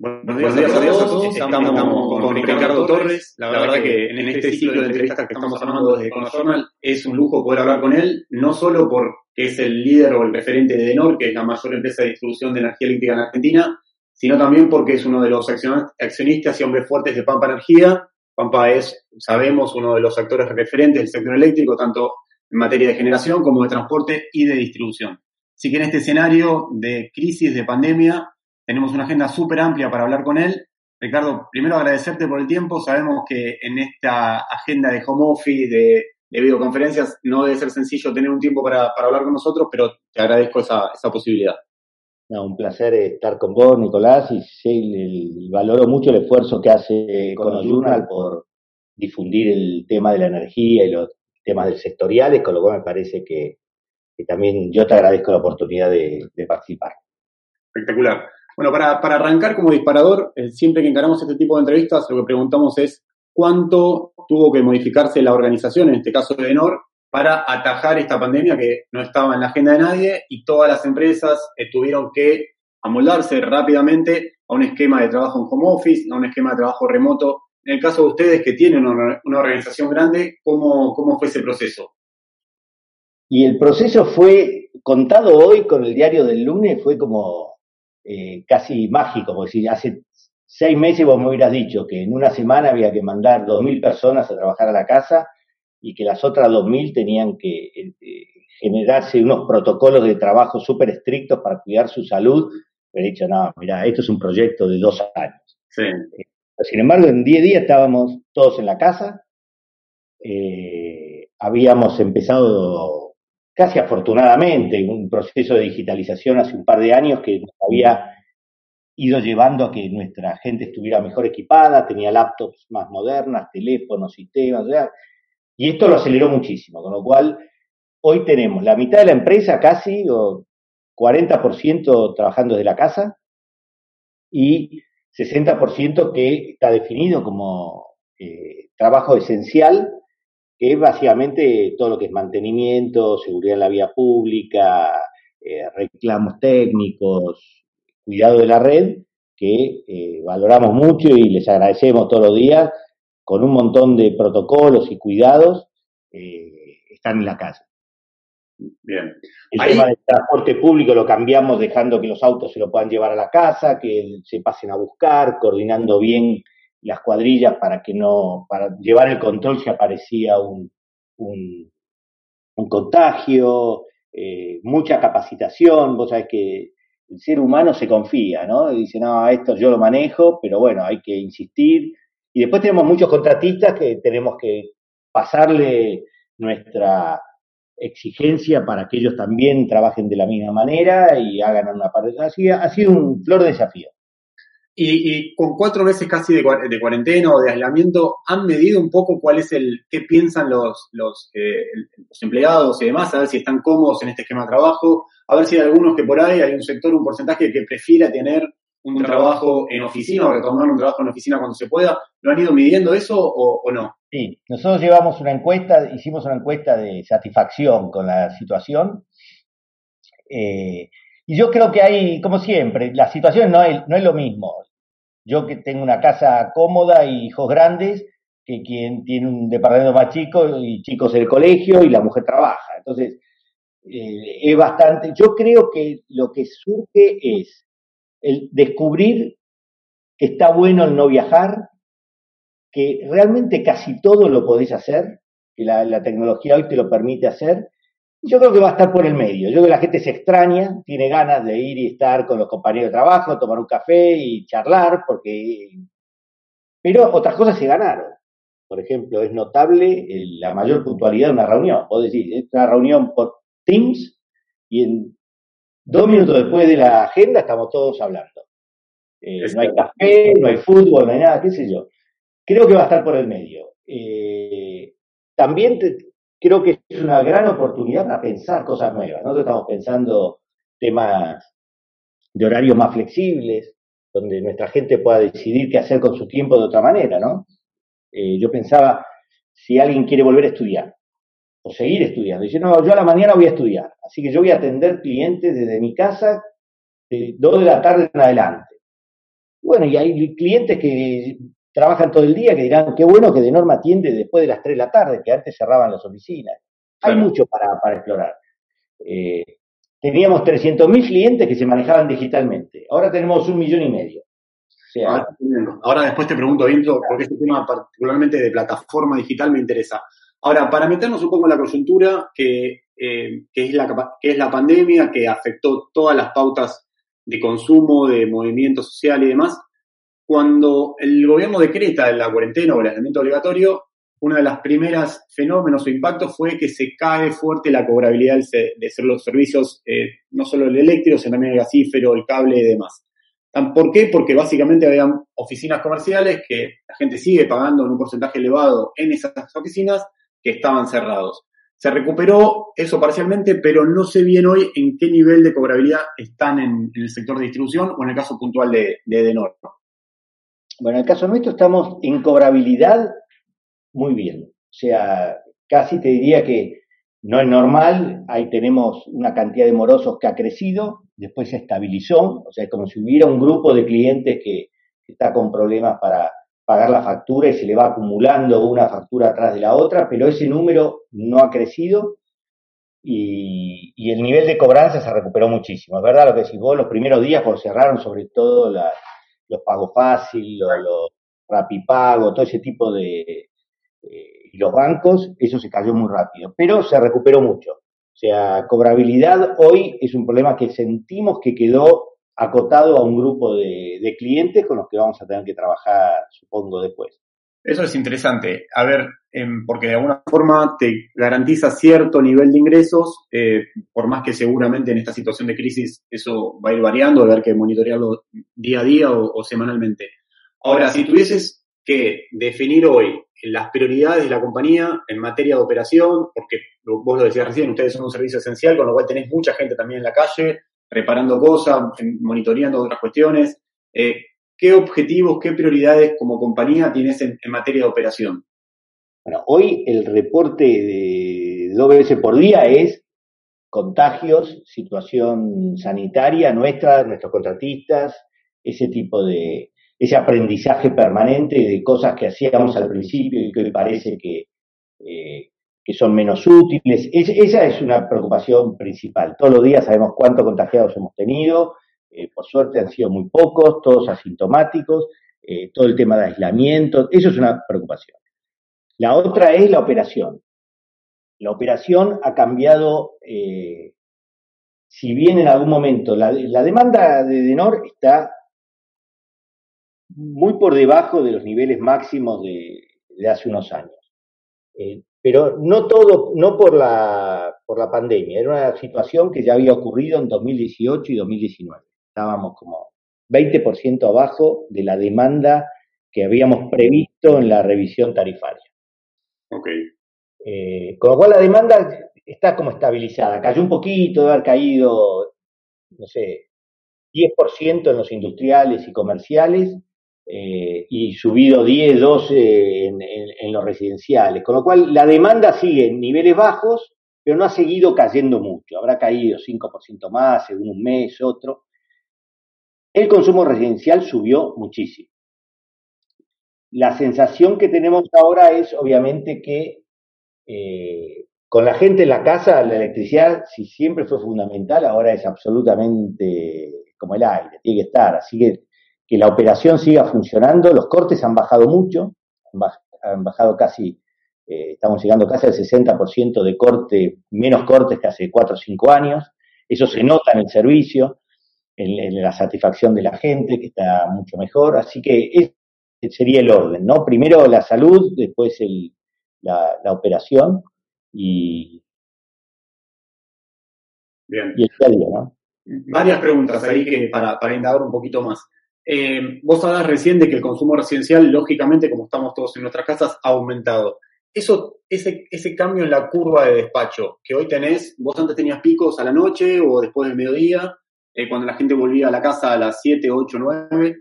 Buenos días, a todos. Estamos, con, Ricardo Torres. La verdad que en este ciclo de entrevistas que estamos armando desde Journal es un lujo poder hablar con él, no solo porque es el líder o el referente de Denor, que es la mayor empresa de distribución de energía eléctrica en Argentina, sino también porque es uno de los accionistas y hombres fuertes de Pampa Energía. Pampa es, sabemos, uno de los actores referentes del sector eléctrico, tanto en materia de generación como de transporte y de distribución. Así que en este escenario de crisis, de pandemia, tenemos una agenda súper amplia para hablar con él. Ricardo, primero agradecerte por el tiempo. Sabemos que en esta agenda de home office, de, de videoconferencias, no debe ser sencillo tener un tiempo para, para hablar con nosotros, pero te agradezco esa, esa posibilidad. No, un placer estar con vos, Nicolás, y sí, el, valoro mucho el esfuerzo que hace Journal por difundir el tema de la energía y los temas del sectoriales, con lo cual me parece que, que también yo te agradezco la oportunidad de, de participar. Espectacular. Bueno, para, para arrancar como disparador, eh, siempre que encaramos este tipo de entrevistas, lo que preguntamos es cuánto tuvo que modificarse la organización, en este caso de Enor, para atajar esta pandemia que no estaba en la agenda de nadie y todas las empresas eh, tuvieron que amoldarse rápidamente a un esquema de trabajo en home office, a un esquema de trabajo remoto. En el caso de ustedes que tienen una, una organización grande, ¿cómo, ¿cómo fue ese proceso? Y el proceso fue contado hoy con el diario del lunes, fue como eh, casi mágico, porque si hace seis meses vos me hubieras dicho que en una semana había que mandar dos mil personas a trabajar a la casa y que las otras dos mil tenían que eh, generarse unos protocolos de trabajo súper estrictos para cuidar su salud, me he dicho, no, mira, esto es un proyecto de dos años. Sí. Sin embargo, en diez días estábamos todos en la casa, eh, habíamos empezado casi afortunadamente un proceso de digitalización hace un par de años que nos había ido llevando a que nuestra gente estuviera mejor equipada, tenía laptops más modernas, teléfonos, sistemas, o y esto lo aceleró muchísimo, con lo cual hoy tenemos la mitad de la empresa casi, o 40% trabajando desde la casa, y 60% que está definido como eh, trabajo esencial, que es básicamente todo lo que es mantenimiento, seguridad en la vía pública, eh, reclamos técnicos, cuidado de la red, que eh, valoramos mucho y les agradecemos todos los días, con un montón de protocolos y cuidados, eh, están en la casa. Bien. El Ahí- tema del transporte público lo cambiamos dejando que los autos se lo puedan llevar a la casa, que se pasen a buscar, coordinando bien las cuadrillas para que no, para llevar el control si aparecía un, un, contagio, eh, mucha capacitación, vos sabés que el ser humano se confía, ¿no? Dice, no, esto yo lo manejo, pero bueno, hay que insistir. Y después tenemos muchos contratistas que tenemos que pasarle nuestra exigencia para que ellos también trabajen de la misma manera y hagan una parte. Así ha sido un flor de desafío. Y, y con cuatro meses casi de, de cuarentena o de aislamiento, ¿han medido un poco cuál es el, qué piensan los, los, eh, los empleados y demás? A ver si están cómodos en este esquema de trabajo, a ver si hay algunos que por ahí hay un sector, un porcentaje que prefiera tener un trabajo en oficina o retomar un trabajo en oficina cuando se pueda. ¿Lo han ido midiendo eso o, o no? Sí, nosotros llevamos una encuesta, hicimos una encuesta de satisfacción con la situación eh, Y yo creo que hay, como siempre, la situación no es, no es lo mismo. Yo que tengo una casa cómoda y hijos grandes, que quien tiene un departamento más chico y chicos en el colegio y la mujer trabaja. Entonces, eh, es bastante, yo creo que lo que surge es el descubrir que está bueno el no viajar, que realmente casi todo lo podés hacer, que la, la tecnología hoy te lo permite hacer, yo creo que va a estar por el medio. Yo creo que la gente se extraña, tiene ganas de ir y estar con los compañeros de trabajo, tomar un café y charlar, porque... Pero otras cosas se ganaron. Por ejemplo, es notable la mayor puntualidad de una reunión. Vos decís, es una reunión por Teams y en dos minutos después de la agenda estamos todos hablando. Eh, no hay café, no hay fútbol, no hay nada, qué sé yo. Creo que va a estar por el medio. Eh, también te, creo que es una gran oportunidad para pensar cosas nuevas. Nosotros estamos pensando temas de horarios más flexibles, donde nuestra gente pueda decidir qué hacer con su tiempo de otra manera, ¿no? Eh, yo pensaba, si alguien quiere volver a estudiar, o seguir estudiando, dice, no, yo a la mañana voy a estudiar, así que yo voy a atender clientes desde mi casa de 2 de la tarde en adelante. Bueno, y hay clientes que trabajan todo el día, que dirán, qué bueno que de norma atiende después de las 3 de la tarde, que antes cerraban las oficinas. Hay mucho para, para explorar. Eh, teníamos 300.000 clientes que se manejaban digitalmente. Ahora tenemos un millón y medio. O sea, Ahora, ahora después te pregunto, Vinto, porque este tema particularmente de plataforma digital me interesa. Ahora, para meternos un poco en la coyuntura, que, eh, que, es la, que es la pandemia, que afectó todas las pautas de consumo, de movimiento social y demás, cuando el gobierno decreta la cuarentena o el aislamiento obligatorio, uno de los primeros fenómenos o impactos fue que se cae fuerte la cobrabilidad de los servicios, eh, no solo el eléctrico, sino también el gasífero, el cable y demás. ¿Por qué? Porque básicamente había oficinas comerciales que la gente sigue pagando en un porcentaje elevado en esas oficinas que estaban cerrados. Se recuperó eso parcialmente, pero no sé bien hoy en qué nivel de cobrabilidad están en, el sector de distribución o en el caso puntual de, de. Bueno, en el caso nuestro estamos en cobrabilidad muy bien. O sea, casi te diría que no es normal, ahí tenemos una cantidad de morosos que ha crecido, después se estabilizó, o sea, es como si hubiera un grupo de clientes que está con problemas para pagar la factura y se le va acumulando una factura atrás de la otra, pero ese número no ha crecido y, y el nivel de cobranza se recuperó muchísimo. Es verdad lo que decís vos, los primeros días cuando cerraron sobre todo la, los pagos fácil, los, los rapipago, todo ese tipo de... Eh, y los bancos, eso se cayó muy rápido, pero se recuperó mucho. O sea, cobrabilidad hoy es un problema que sentimos que quedó acotado a un grupo de, de clientes con los que vamos a tener que trabajar, supongo, después. Eso es interesante. A ver, eh, porque de alguna forma te garantiza cierto nivel de ingresos, eh, por más que seguramente en esta situación de crisis eso va a ir variando, haber que monitorearlo día a día o, o semanalmente. Ahora, si tuvieses que definir hoy las prioridades de la compañía en materia de operación, porque vos lo decías recién, ustedes son un servicio esencial, con lo cual tenés mucha gente también en la calle, reparando cosas, monitoreando otras cuestiones. Eh, ¿Qué objetivos, qué prioridades como compañía tienes en, materia de operación? Bueno, hoy el reporte de dos por día es contagios, situación sanitaria nuestra, nuestros contratistas, ese tipo de, ese aprendizaje permanente de cosas que hacíamos al principio y que hoy parece que, eh, que son menos útiles. Es, esa es una preocupación principal. Todos los días sabemos cuántos contagiados hemos tenido, eh, por suerte han sido muy pocos, todos asintomáticos, eh, todo el tema de aislamiento, eso es una preocupación. La otra es la operación. La operación ha cambiado, eh, si bien en algún momento la, demanda de Denor está muy por debajo de los niveles máximos de, de hace unos años. Eh, pero no todo, no por la, por la pandemia, era una situación que ya había ocurrido en 2018 y 2019. Estábamos como 20% abajo de la demanda que habíamos previsto en la revisión tarifaria. Ok. Eh, con lo cual la demanda está como estabilizada. Cayó un poquito, debe haber caído, no sé, 10% en los industriales y comerciales, eh, y subido 10, 12 en, en, en, los residenciales. Con lo cual, la demanda sigue en niveles bajos, pero no ha seguido cayendo mucho. Habrá caído 5% más según un mes, otro. El consumo residencial subió muchísimo. La sensación que tenemos ahora es obviamente que eh, con la gente en la casa, la electricidad, si siempre fue fundamental, ahora es absolutamente como el aire, tiene que estar. Así que que la operación siga funcionando. Los cortes han bajado mucho, han bajado casi, eh, estamos llegando casi al 60% de corte, menos cortes que hace 4 o 5 años. Eso se nota en el servicio, en, la satisfacción de la gente, que está mucho mejor. Así que ese sería el orden, ¿no? Primero la salud, después el, la, operación y, Bien. y el día a día, ¿no? Varias preguntas ahí que para, para indagar un poquito más. Eh, vos hablabas recién de que el consumo residencial, lógicamente, como estamos todos en nuestras casas, ha aumentado. Eso, ese, ese cambio en la curva de despacho que hoy tenés, vos antes tenías picos a la noche o después del mediodía, eh, cuando la gente volvía a la casa a las 7, 8, 9,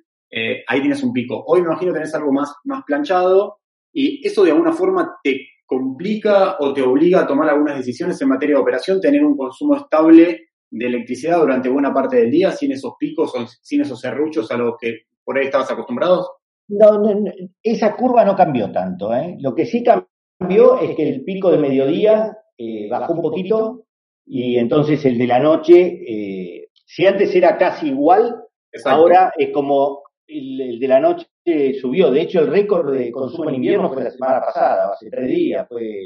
ahí tienes un pico. Hoy me imagino tenés algo más, más planchado y eso de alguna forma te complica o te obliga a tomar algunas decisiones en materia de operación, tener un consumo estable de electricidad durante buena parte del día, sin esos picos o sin esos serruchos a los que por ahí estabas acostumbrados? No, esa curva no cambió tanto. ¿eh? Lo que sí cambió es que el pico de mediodía eh, bajó un poquito y entonces el de la noche, si antes era casi igual, ahora es como el, de la noche subió. De hecho, el récord de consumo en invierno fue la semana pasada, hace tres días, fue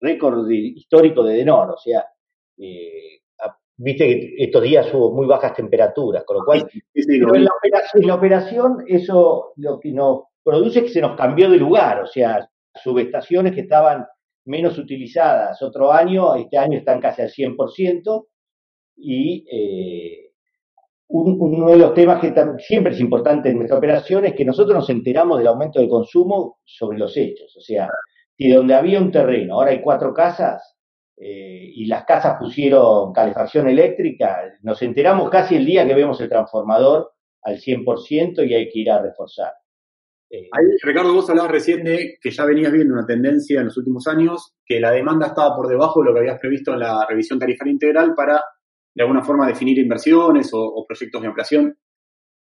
récord histórico de Denor. O sea, eh, viste que estos días hubo muy bajas temperaturas, con lo cual, en, la operación, eso lo que nos produce es que se nos cambió de lugar, o sea, subestaciones que estaban menos utilizadas otro año, este año están casi al 100%, y eh, uno de los temas que siempre es importante en nuestra operación es que nosotros nos enteramos del aumento del consumo sobre los hechos, o sea, si donde había un terreno, ahora hay cuatro casas, eh, y las casas pusieron calefacción eléctrica, nos enteramos casi el día que vemos el transformador al 100% y hay que ir a reforzar. Eh, Ahí, Ricardo, vos hablabas recién de que ya venías viendo una tendencia en los últimos años, que la demanda estaba por debajo de lo que habías previsto en la revisión tarifaria integral para, de alguna forma, definir inversiones o, proyectos de ampliación.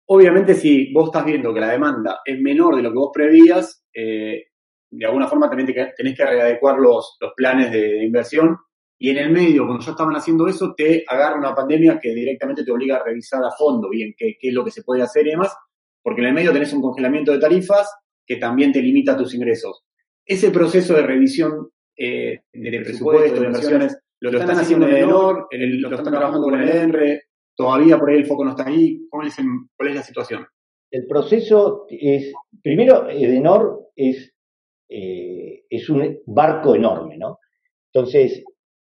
Obviamente, si vos estás viendo que la demanda es menor de lo que vos prevías, eh, de alguna forma también tenés que readecuar los, los planes de, inversión. Y en el medio, cuando ya estaban haciendo eso, te agarra una pandemia que directamente te obliga a revisar a fondo bien qué, qué es lo que se puede hacer y demás, porque en el medio tenés un congelamiento de tarifas que también te limita tus ingresos. Ese proceso de revisión eh, de, presupuesto, de inversiones, lo, están haciendo en Edenor, lo están trabajando con el ENRE, todavía por ahí el foco no está ahí. ¿Cuál es, cuál es la situación? El proceso es, primero, Edenor es eh, es un barco enorme, ¿no? Entonces,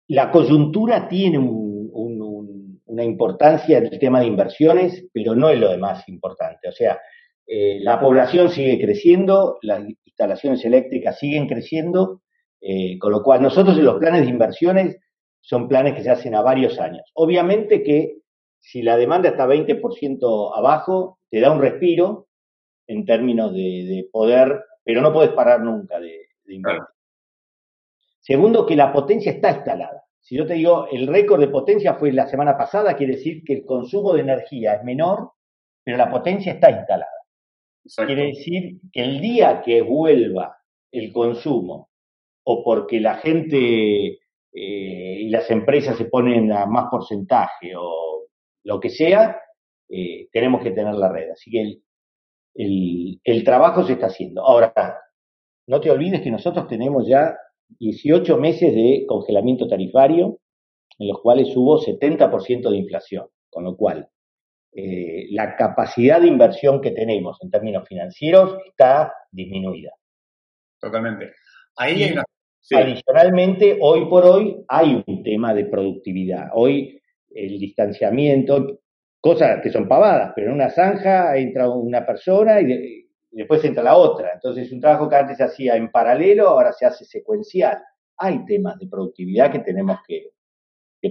la coyuntura tiene una importancia en el tema de inversiones, pero no es lo de más importante. O sea, eh, la población sigue creciendo, las instalaciones eléctricas siguen creciendo, eh, con lo cual nosotros en los planes de inversiones son planes que se hacen a varios años. Obviamente que si la demanda está 20% abajo, te da un respiro en términos de, de poder pero no puedes parar nunca de, invertir. Segundo, que la potencia está instalada. Si yo te digo, el récord de potencia fue la semana pasada, quiere decir que el consumo de energía es menor, pero la potencia está instalada. Quiere decir que el día que vuelva el consumo, o porque la gente eh, y las empresas se ponen a más porcentaje, o lo que sea, eh, tenemos que tener la red. Así que el, el, trabajo se está haciendo. Ahora, no te olvides que nosotros tenemos ya 18 meses de congelamiento tarifario, en los cuales hubo 70% de inflación, con lo cual eh, la capacidad de inversión que tenemos en términos financieros está disminuida. Totalmente. Ahí Adicionalmente, hoy por hoy hay un tema de productividad. Hoy el distanciamiento, cosas que son pavadas, pero en una zanja entra una persona y, después entra la otra. Entonces, un trabajo que antes se hacía en paralelo, ahora se hace secuencial. Hay temas de productividad que tenemos que,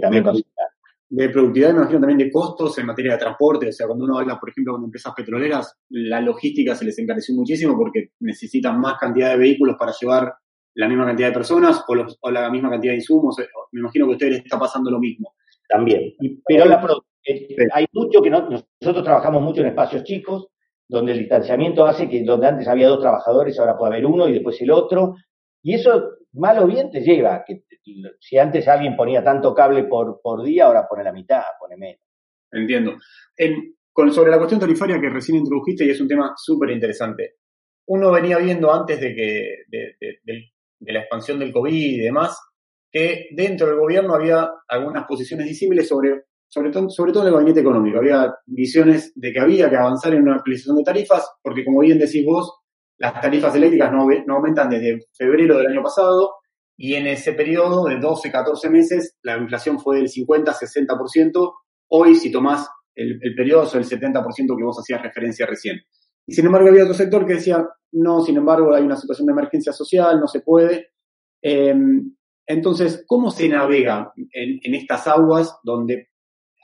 también considerar. De productividad, me imagino también de costos en materia de transporte. O sea, cuando uno habla, por ejemplo, con empresas petroleras, la logística se les encareció muchísimo porque necesitan más cantidad de vehículos para llevar la misma cantidad de personas o, los, o la misma cantidad de insumos. Me imagino que a ustedes les está pasando lo mismo. También. pero la, eh, hay mucho que no, nosotros trabajamos mucho en espacios chicos, donde el distanciamiento hace que donde antes había dos trabajadores, ahora puede haber uno y después el otro. Y eso, mal o bien, te lleva. Que si antes alguien ponía tanto cable por, por día, ahora pone la mitad, pone menos. Entiendo. con, sobre la cuestión tarifaria que recién introdujiste, y es un tema súper interesante. Uno venía viendo antes de que de, de, la expansión del COVID y demás, que dentro del gobierno había algunas posiciones disímiles sobre sobre todo, sobre todo en el gabinete económico. Había visiones de que había que avanzar en una actualización de tarifas, porque como bien decís vos, las tarifas eléctricas no, no aumentan desde febrero del año pasado, y en ese periodo de 12, 14 meses, la inflación fue del 50, 60%. Hoy, si tomás el, el periodo, es el 70% que vos hacías referencia recién. Y sin embargo, había otro sector que decía, no, sin embargo, hay una situación de emergencia social, no se puede. Em, entonces, ¿cómo se navega en, estas aguas donde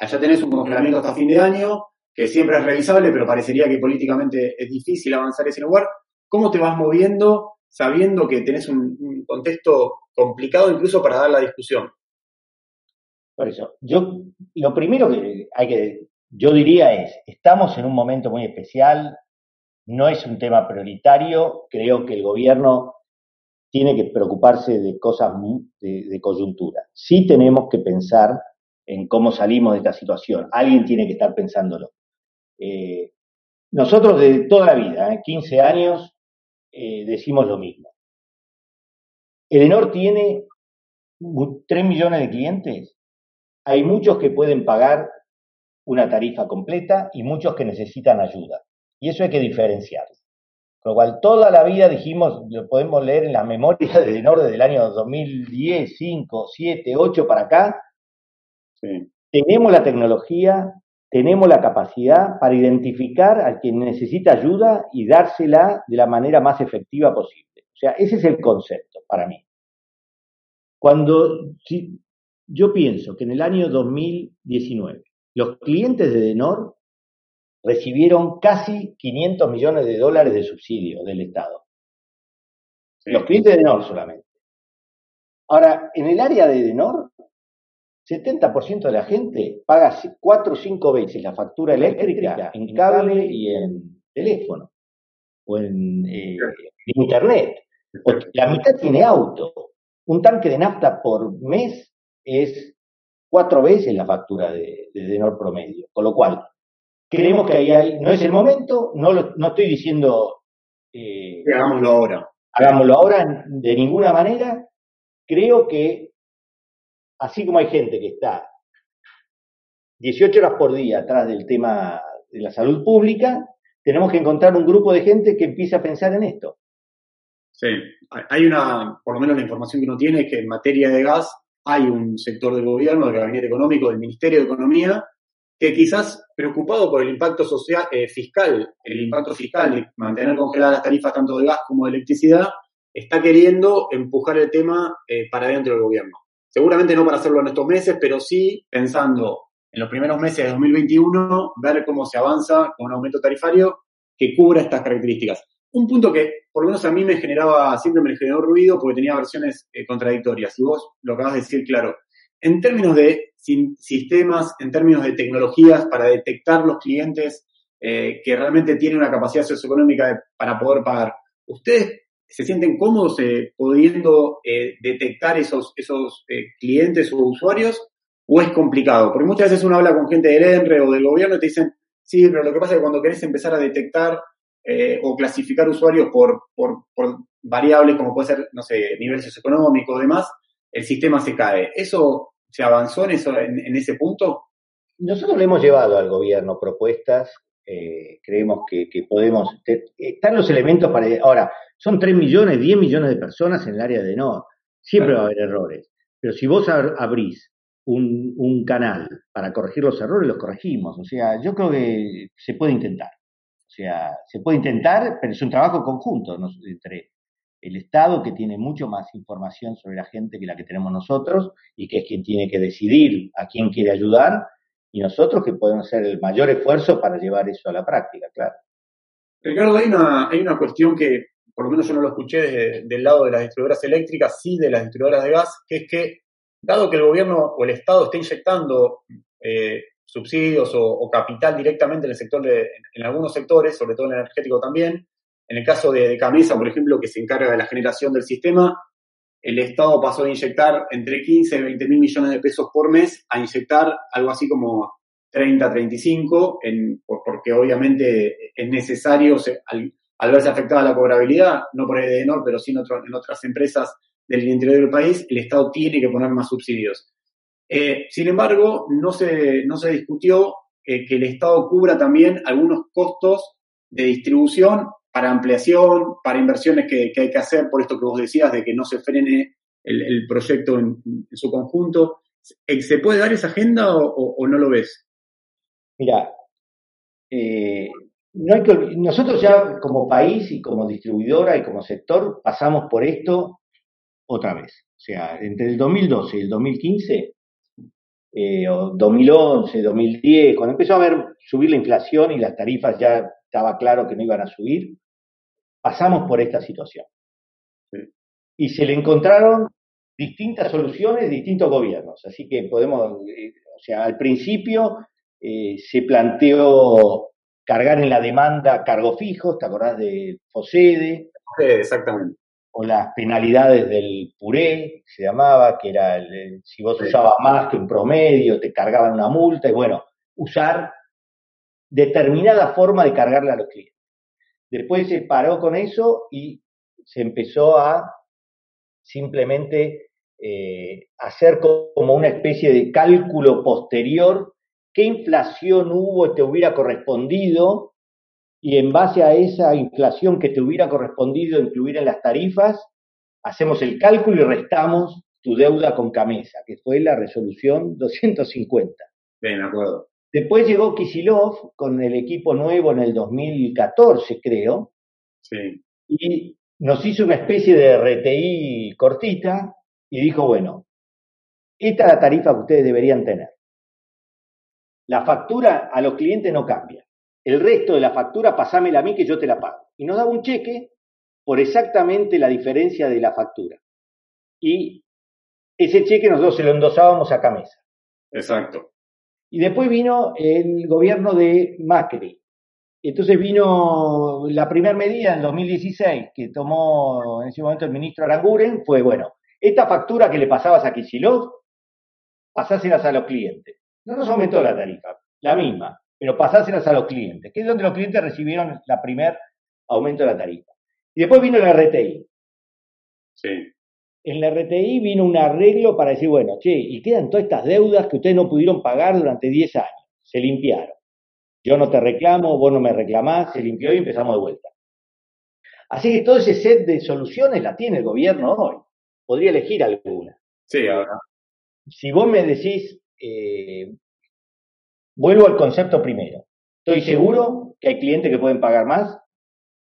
Allá tenés un congelamiento hasta fin de año, que siempre es revisable, pero parecería que políticamente es difícil avanzar ese lugar. ¿Cómo te vas moviendo sabiendo que tenés un, contexto complicado incluso para dar la discusión? Por eso, yo lo primero que hay que, yo diría es, estamos en un momento muy especial, no es un tema prioritario, creo que el gobierno tiene que preocuparse de cosas de, coyuntura. Sí tenemos que pensar en cómo salimos de esta situación. Alguien tiene que estar pensándolo. Eh, nosotros de toda la vida, 15 ¿eh? años, eh, decimos lo mismo. Edenor tiene 3 millones de clientes. Hay muchos que pueden pagar una tarifa completa y muchos que necesitan ayuda. Y eso hay que diferenciarlo. Con lo cual, toda la vida dijimos, lo podemos leer en la memoria de Edenor desde el año 2010, 5, 7, 8 para acá, tenemos la tecnología, tenemos la capacidad para identificar a quien necesita ayuda y dársela de la manera más efectiva posible. O sea, ese es el concepto para mí. Cuando si, yo pienso que en el año 2019 los clientes de Denor recibieron casi 500 millones de dólares de subsidio del Estado. Los clientes de Denor solamente. Ahora, en el área de Denor 70% de la gente paga cuatro o cinco veces la factura eléctrica en cable y en teléfono o en, eh, internet. la mitad tiene auto. Un tanque de nafta por mes es cuatro veces la factura de, de promedio. Con lo cual, creemos que ahí no es el momento, no, no estoy diciendo... Eh, hagámoslo ahora. Hagámoslo ahora de ninguna manera. Creo que así como hay gente que está 18 horas por día atrás del tema de la salud pública, tenemos que encontrar un grupo de gente que empiece a pensar en esto. Sí, hay una, por lo menos la información que uno tiene es que en materia de gas hay un sector del gobierno, del gabinete económico, del Ministerio de Economía, que quizás preocupado por el impacto social, eh, fiscal, el impacto fiscal de mantener congeladas las tarifas tanto de gas como de electricidad, está queriendo empujar el tema eh, para dentro del gobierno. Seguramente no para hacerlo en estos meses, pero sí pensando en los primeros meses de 2021, ver cómo se avanza con un aumento tarifario que cubra estas características. Un punto que por lo menos a mí me generaba, siempre me generó ruido porque tenía versiones eh, contradictorias. Y vos lo acabas de decir claro. En términos de sistemas, en términos de tecnologías para detectar los clientes eh, que realmente tienen una capacidad socioeconómica para poder pagar, ¿ustedes se sienten cómodos eh, pudiendo eh, detectar esos, esos eh, clientes o usuarios o es complicado? Porque muchas veces uno habla con gente del ENRE o del gobierno y te dicen, sí, pero lo que pasa es que cuando querés empezar a detectar o clasificar usuarios por, por, por, variables como puede ser, no sé, nivel socioeconómico o demás, el sistema se cae. ¿Eso se avanzó en, eso, en ese punto? Nosotros le hemos llevado al gobierno propuestas eh, creemos que, podemos. están los elementos para. Ahora, son 3 millones, 10 millones de personas en el área de NOR. Siempre va a haber errores. Pero si vos abrís un, un, canal para corregir los errores, los corregimos. O sea, yo creo que se puede intentar. O sea, se puede intentar, pero es un trabajo conjunto entre el Estado, que tiene mucho más información sobre la gente que la que tenemos nosotros, y que es quien tiene que decidir a quién quiere ayudar, y nosotros que podemos hacer el mayor esfuerzo para llevar eso a la práctica, claro. Ricardo, hay una, hay una cuestión que por lo menos yo no lo escuché desde, del lado de las distribuidoras eléctricas, sí de las distribuidoras de gas, que es que, dado que el gobierno o el Estado está inyectando eh, subsidios o, capital directamente en el sector de, en algunos sectores, sobre todo en el energético también, en el caso de, de Camisa, por ejemplo, que se encarga de la generación del sistema, el Estado pasó de inyectar entre 15 y 20 mil millones de pesos por mes a inyectar algo así como 30, 35, en, porque obviamente es necesario, al, verse afectada la cobrabilidad, no por Edenor, pero sí en, en, otras empresas del interior del país, el Estado tiene que poner más subsidios. Eh, sin embargo, no se, no se discutió eh, que el Estado cubra también algunos costos de distribución para ampliación, para inversiones que, hay que hacer, por esto que vos decías, de que no se frene el, proyecto en, su conjunto. ¿Se puede dar esa agenda o, no lo ves? Mira, eh, no hay que, nosotros ya como país y como distribuidora y como sector pasamos por esto otra vez. O sea, entre el 2012 y el 2015, eh, o 2011, 2010, cuando empezó a ver subir la inflación y las tarifas ya estaba claro que no iban a subir, pasamos por esta situación. Y se le encontraron distintas soluciones distintos gobiernos. Así que podemos, eh, o sea, al principio eh, se planteó cargar en la demanda cargos fijos, ¿te acordás de FOSEDE? Sí, exactamente. O las penalidades del puré, se llamaba, que era si vos usabas más que un promedio, te cargaban una multa, y bueno, usar determinada forma de cargarle a los clientes. Después se paró con eso y se empezó a simplemente eh, hacer como una especie de cálculo posterior, qué inflación hubo te hubiera correspondido, y en base a esa inflación que te hubiera correspondido incluir en las tarifas, hacemos el cálculo y restamos tu deuda con Camesa, que fue la resolución 250. Bien, de acuerdo. Después llegó Kisilov con el equipo nuevo en el 2014, creo. Sí. Y nos hizo una especie de RTI cortita y dijo, bueno, esta es la tarifa que ustedes deberían tener. La factura a los clientes no cambia. El resto de la factura, pasámela a mí que yo te la pago. Y nos daba un cheque por exactamente la diferencia de la factura. Y ese cheque nosotros se lo endosábamos a Camesa. Exacto. Y después vino el gobierno de Macri. Entonces vino la primera medida en 2016 que tomó en ese momento el ministro Aranguren, fue, bueno, esta factura que le pasabas a Kicillof, pasáselas a los clientes. No nos aumentó la tarifa, la misma, pero pasáselas a los clientes, que es donde los clientes recibieron la primer aumento de la tarifa. Y después vino el RTI. Sí en la RTI vino un arreglo para decir, bueno, che, y quedan todas estas deudas que ustedes no pudieron pagar durante 10 años. Se limpiaron. Yo no te reclamo, vos no me reclamás, se limpió y empezamos de vuelta. Así que todo ese set de soluciones la tiene el gobierno hoy. Podría elegir alguna. Sí, ahora. Si vos me decís, eh, vuelvo al concepto primero. Estoy seguro que hay clientes que pueden pagar más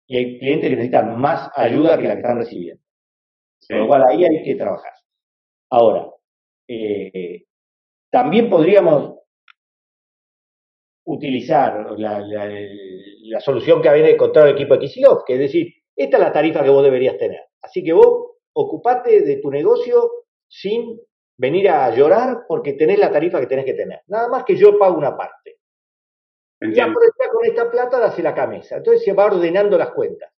y hay clientes que necesitan más ayuda que la que están recibiendo. Con lo cual ahí hay que trabajar. Ahora, eh, también podríamos utilizar la, solución que había encontrado el equipo de Kisilov, que es decir, esta es la tarifa que vos deberías tener. Así que vos ocupate de tu negocio sin venir a llorar porque tenés la tarifa que tenés que tener. Nada más que yo pago una parte. Y aprovechar con esta plata, dase la camisa. Entonces se va ordenando las cuentas.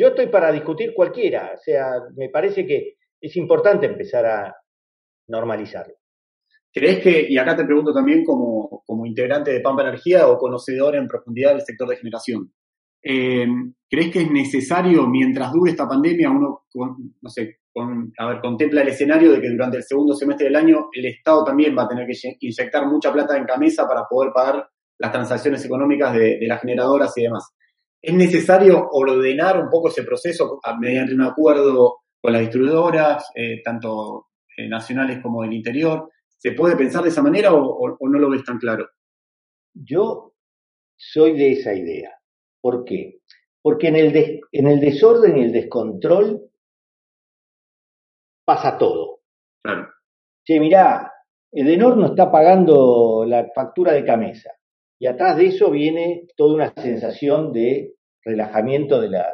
Yo estoy para discutir cualquiera, o sea, me parece que es importante empezar a normalizarlo. ¿Crees que, y acá te pregunto también como, como integrante de Pampa Energía o conocedor en profundidad del sector de generación, eh, ¿crees que es necesario, mientras dure esta pandemia, uno, no sé, a ver, contempla el escenario de que durante el segundo semestre del año el Estado también va a tener que inyectar mucha plata en camisa para poder pagar las transacciones económicas de las generadoras y demás? Es necesario ordenar un poco ese proceso mediante un acuerdo con las distribuidoras, eh, tanto eh, nacionales como del interior. ¿Se puede pensar de esa manera o, no lo ves tan claro? Yo soy de esa idea. ¿Por qué? Porque en el, en el desorden y el descontrol pasa todo. Claro. Che, mirá, Edenor no está pagando la factura de camisa. Y atrás de eso viene toda una sensación de relajamiento de la,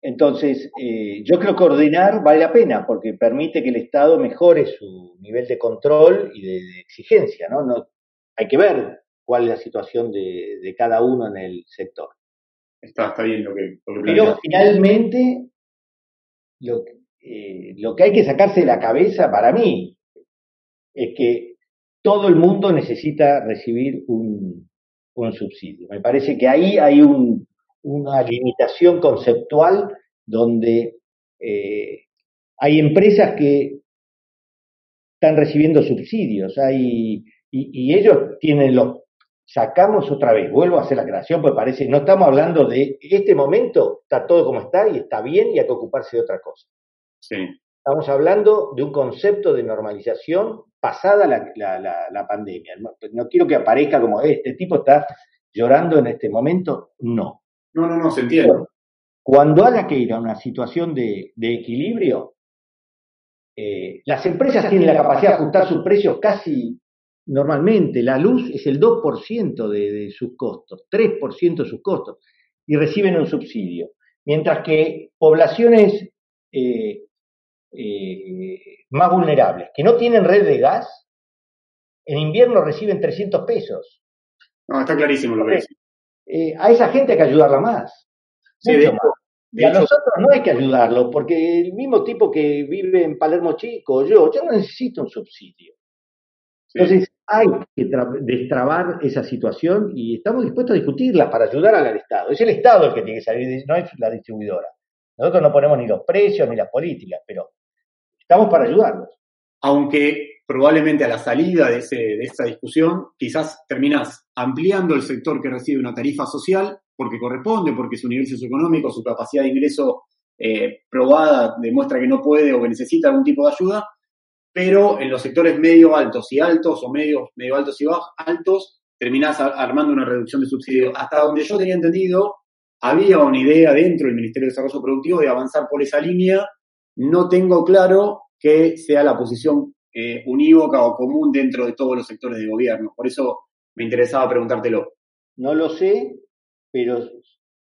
Entonces, eh, yo creo que ordenar vale la pena porque permite que el Estado mejore su nivel de control y de, exigencia, ¿no? ¿no? Hay que ver cuál es la situación de, de cada uno en el sector. Está, está bien lo que, lo que Pero finalmente, lo, eh, lo que hay que sacarse de la cabeza para mí es que todo el mundo necesita recibir un, subsidio. Me parece que ahí hay un, una limitación conceptual donde eh, hay empresas que están recibiendo subsidios hay, y, y, ellos tienen los... Sacamos otra vez, vuelvo a hacer la creación, porque parece, no estamos hablando de este momento, está todo como está y está bien y hay que ocuparse de otra cosa. Sí. Estamos hablando de un concepto de normalización pasada la, la, la, la pandemia. No, no, quiero que aparezca como este tipo está llorando en este momento, no. No, no, no, se entiende. Cuando haya que ir a una situación de, de equilibrio, eh, las empresas tienen la capacidad de ajustar sus precios casi normalmente. La luz es el 2% de, de sus costos, 3% de sus costos, y reciben un subsidio. Mientras que poblaciones eh, eh, más vulnerables, que no tienen red de gas, en invierno reciben 300 pesos. No, está clarísimo lo que dice. Eh, a esa gente hay que ayudarla más. Sí, de, más. De y a nosotros no hay que ayudarlo, porque el mismo tipo que vive en Palermo Chico, yo, yo no necesito un subsidio. Sí. Entonces, hay que destrabar esa situación y estamos dispuestos a discutirla para ayudar al Estado. Es el Estado el que tiene que salir, no es la distribuidora. Nosotros no ponemos ni los precios ni las políticas, pero estamos para ayudarlos. Aunque probablemente a la salida de, ese, de esa discusión, quizás terminás ampliando el sector que recibe una tarifa social, porque corresponde, porque su nivel socioeconómico, su capacidad de ingreso eh, probada demuestra que no puede o que necesita algún tipo de ayuda, pero en los sectores medio altos y altos, o medio, medio altos y bajos, altos, terminás armando una reducción de subsidios. Hasta donde yo tenía entendido, había una idea dentro del Ministerio de Desarrollo Productivo de avanzar por esa línea. No tengo claro que sea la posición eh, unívoca o común dentro de todos los sectores de gobierno. Por eso me interesaba preguntártelo. No lo sé, pero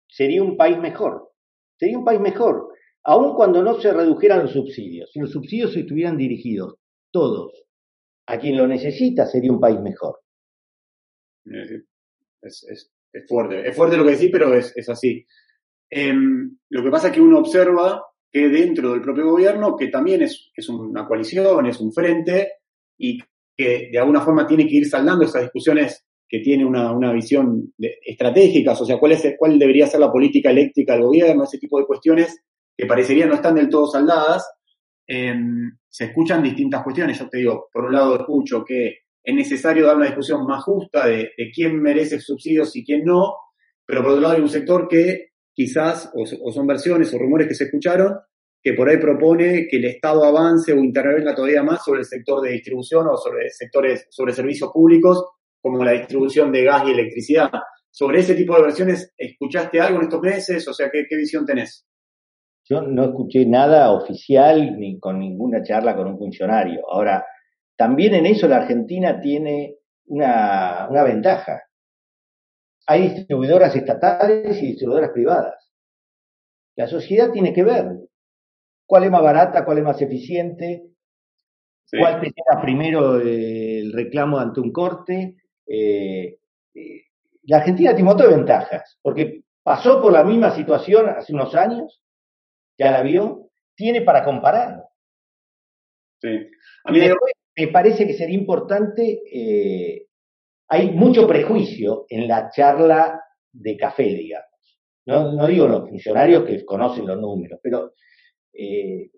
sería un país mejor. Sería un país mejor, aun cuando no se redujeran los subsidios. Si los subsidios estuvieran dirigidos todos a quien lo necesita, sería un país mejor. Es, es, es fuerte, es fuerte lo que decís, pero es, es así. Eh, lo que pasa es que uno observa que dentro del propio gobierno, que también es, es una coalición, es un frente, y que de alguna forma tiene que ir saldando esas discusiones que tiene una, una visión estratégica, o sea, cuál, es, cuál debería ser la política eléctrica del gobierno, ese tipo de cuestiones que parecerían no están del todo saldadas. Eh, se escuchan distintas cuestiones, yo te digo, por un lado escucho que es necesario dar una discusión más justa de quién merece subsidios y quién no, pero por otro lado hay un sector que quizás, o, son versiones o rumores que se escucharon, que por ahí propone que el Estado avance o intervenga todavía más sobre el sector de distribución o sobre sectores, sobre servicios públicos, como la distribución de gas y electricidad. Sobre ese tipo de versiones, ¿escuchaste algo en estos meses? O sea, ¿qué, qué visión tenés? Yo no escuché nada oficial ni con ninguna charla con un funcionario. Ahora, también en eso la Argentina tiene una, una ventaja. Hay distribuidoras estatales y distribuidoras privadas. La sociedad tiene que ver cuál es más barata, cuál es más eficiente, sí. cuál te llega primero el reclamo ante un corte. Eh, eh, la Argentina tiene un montón de ventajas, porque pasó por la misma situación hace unos años, ya la vio, tiene para comparar. Sí. A mí después, me parece que sería importante, eh, hay mucho prejuicio en la charla de café, digamos. No, no digo los funcionarios que conocen los números, pero eh,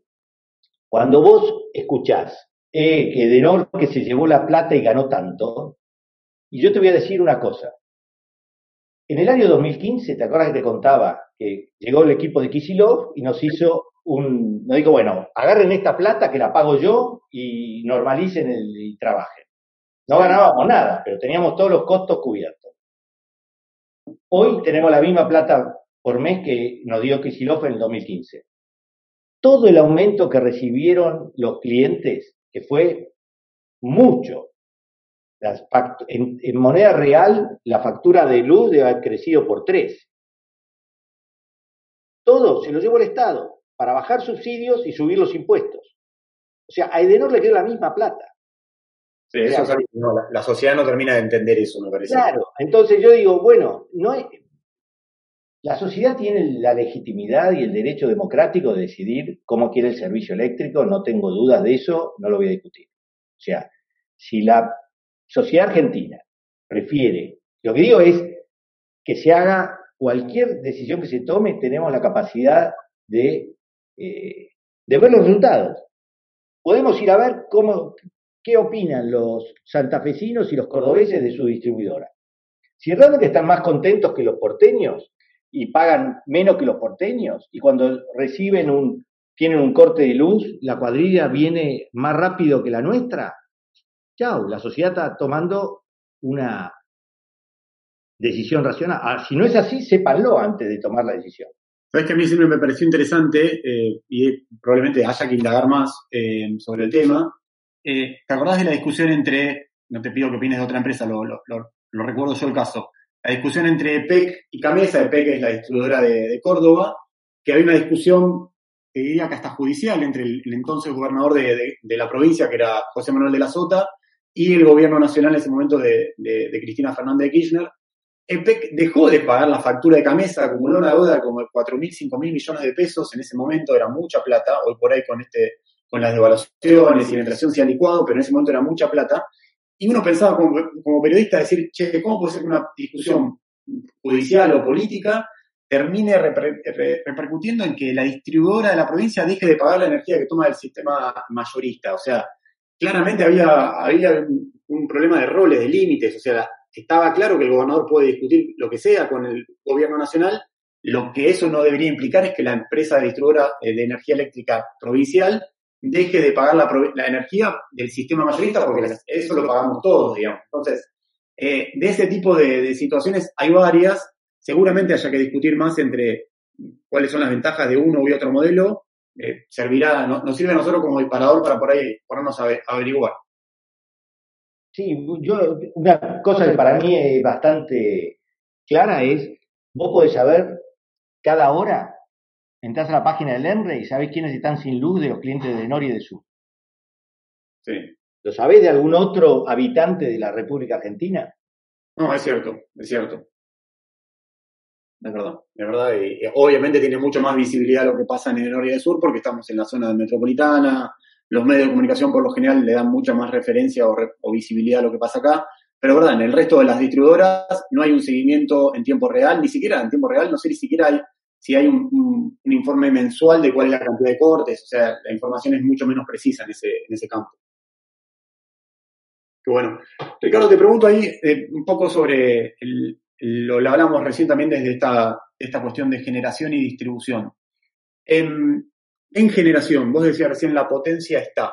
cuando vos escuchás eh, que Denor que se llevó la plata y ganó tanto, y yo te voy a decir una cosa. En el año 2015, ¿te acuerdas que te contaba que llegó el equipo de Kisilov y nos hizo un, no digo, bueno, agarren esta plata que la pago yo y normalicen el y trabajen. No ganábamos nada, pero teníamos todos los costos cubiertos. Hoy tenemos la misma plata por mes que nos dio Kisilov en el 2015. Todo el aumento que recibieron los clientes, que fue mucho, en, en, moneda real, la factura de luz debe haber crecido por tres. todo se lo llevó el Estado para bajar subsidios y subir los impuestos. O sea, a Edenor le quedó la misma plata. Sí, eso es algo que no, la, la sociedad no termina de entender eso, me parece. Claro, entonces yo digo, bueno, no hay, la sociedad tiene la legitimidad y el derecho democrático de decidir cómo quiere el servicio eléctrico, no tengo dudas de eso, no lo voy a discutir. O sea, si la sociedad argentina prefiere, lo que digo es que se haga cualquier decisión que se tome, tenemos la capacidad de, eh, de ver los resultados. Podemos ir a ver cómo, qué opinan los santafesinos y los cordobeses de su distribuidora. Si realmente están más contentos que los porteños y pagan menos que los porteños, y cuando reciben un, tienen un corte de luz, la cuadrilla viene más rápido que la nuestra, chao, la sociedad está tomando una decisión racional. Ah, si no es así, sépanlo antes de tomar la decisión. Sabes que a mí siempre me pareció interesante, eh, y probablemente haya que indagar más eh, sobre el tema. Eh, ¿Te acordás de la discusión entre, no te pido que opines de otra empresa, lo, lo, recuerdo yo el caso, la discusión entre PEC y Camesa, PEC es la distribuidora de, Córdoba, que había una discusión, te diría que hasta judicial, entre el, entonces gobernador de, de, la provincia, que era José Manuel de la Sota, y el gobierno nacional en ese momento de, Cristina Fernández de Kirchner. EPEC dejó de pagar la factura de Camesa, acumuló una deuda como de 4.000, 5.000 millones de pesos en ese momento, era mucha plata, hoy por ahí con, este, con las devaluaciones y la inflación se ha licuado, pero en ese momento era mucha plata. Y uno pensaba como, periodista decir, che, ¿cómo puede ser que una discusión judicial o política termine reper, repercutiendo en que la distribuidora de la provincia deje de pagar la energía que toma del sistema mayorista? O sea, claramente había, había un, un problema de roles, de límites, o sea, estaba claro que el gobernador puede discutir lo que sea con el gobierno nacional, lo que eso no debería implicar es que la empresa distribuidora de energía eléctrica provincial deje de pagar la, la energía del sistema mayorista porque eso lo pagamos todos, digamos. Entonces, eh, de ese tipo de, situaciones hay varias, seguramente haya que discutir más entre cuáles son las ventajas de uno u otro modelo, eh, servirá, no, nos sirve a nosotros como disparador para por ahí ponernos a, a averiguar. Sí, yo, una cosa que para mí es bastante clara es, vos podés saber cada hora, entras a la página del ENRE y sabés quiénes están sin luz de los clientes de Nor y de Sur. Sí. ¿Lo sabés de algún otro habitante de la República Argentina? No, es cierto, es cierto. Es verdad, es verdad. Y, obviamente tiene mucho más visibilidad lo que pasa en el norte y el sur porque estamos en la zona metropolitana, los medios de comunicación por lo general le dan mucha más referencia o, re, o visibilidad a lo que pasa acá. Pero verdad, en el resto de las distribuidoras no hay un seguimiento en tiempo real, ni siquiera en tiempo real, no sé ni siquiera hay, si hay un, un, informe mensual de cuál es la cantidad de cortes, o sea, la información es mucho menos precisa en ese, en ese campo. Que bueno. Ricardo, te pregunto ahí eh, un poco sobre, lo, lo, hablamos recién también desde esta, esta cuestión de generación y distribución. En, en generación, vos decías recién la potencia está.